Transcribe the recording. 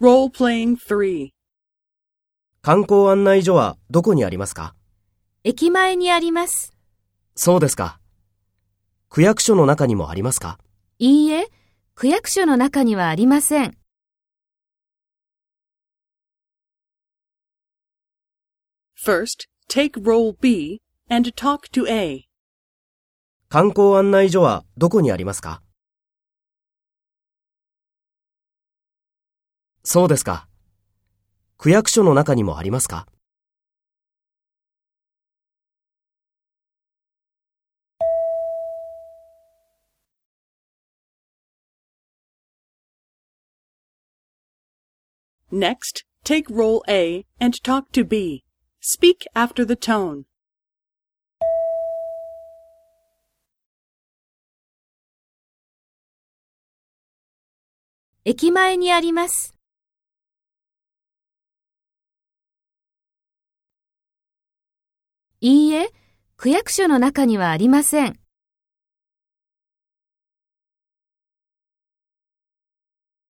Role-playing 3. 観光案内所はどこにありますか？駅前にあります。そうですか。区役所の中にもありますか？いいえ、区役所の中にはありません。First, take role B and talk to A. 観光案内所はどこにありますか？そうですか。区役所の中にもありますか Next, take role A and talk to B. Speak after the tone. 駅前にあります。いいえ、区役所の中にはありません。